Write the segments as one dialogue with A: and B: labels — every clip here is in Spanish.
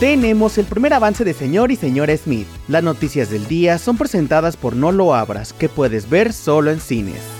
A: tenemos el primer avance de Señor y Señora Smith. Las noticias del día son presentadas por No Lo Abras, que puedes ver solo en cines.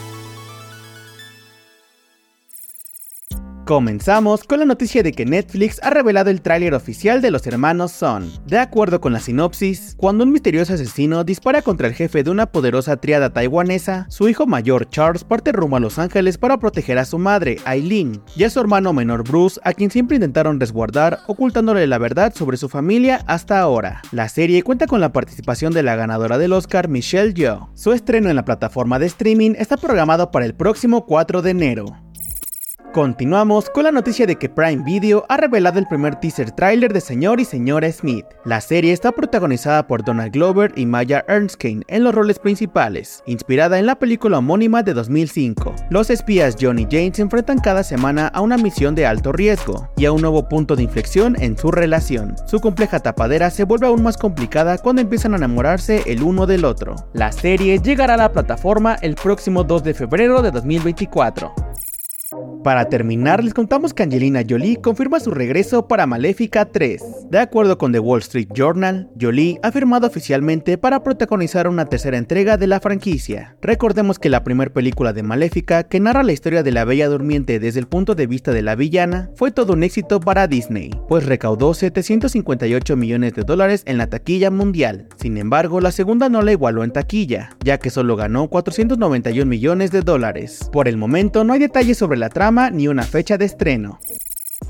A: Comenzamos con la noticia de que Netflix ha revelado el tráiler oficial de los hermanos Son. De acuerdo con la sinopsis, cuando un misterioso asesino dispara contra el jefe de una poderosa triada taiwanesa, su hijo mayor Charles parte rumbo a Los Ángeles para proteger a su madre, Aileen, y a su hermano menor Bruce, a quien siempre intentaron resguardar, ocultándole la verdad sobre su familia hasta ahora. La serie cuenta con la participación de la ganadora del Oscar, Michelle Yeoh. Su estreno en la plataforma de streaming está programado para el próximo 4 de enero. Continuamos con la noticia de que Prime Video ha revelado el primer teaser trailer de Señor y Señora Smith. La serie está protagonizada por Donald Glover y Maya Erskine en los roles principales, inspirada en la película homónima de 2005. Los espías John y Jane se enfrentan cada semana a una misión de alto riesgo y a un nuevo punto de inflexión en su relación. Su compleja tapadera se vuelve aún más complicada cuando empiezan a enamorarse el uno del otro. La serie llegará a la plataforma el próximo 2 de febrero de 2024. Para terminar, les contamos que Angelina Jolie confirma su regreso para Maléfica 3. De acuerdo con The Wall Street Journal, Jolie ha firmado oficialmente para protagonizar una tercera entrega de la franquicia. Recordemos que la primera película de Maléfica, que narra la historia de la Bella Durmiente desde el punto de vista de la villana, fue todo un éxito para Disney, pues recaudó 758 millones de dólares en la taquilla mundial. Sin embargo, la segunda no la igualó en taquilla, ya que solo ganó 491 millones de dólares. Por el momento no hay detalles sobre la trama ni una fecha de estreno.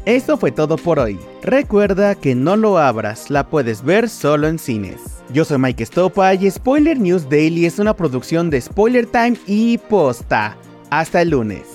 A: Eso fue todo por hoy. Recuerda que no lo abras, la puedes ver solo en cines. Yo soy Mike Stopa y Spoiler News Daily es una producción de Spoiler Time y Posta. Hasta el lunes.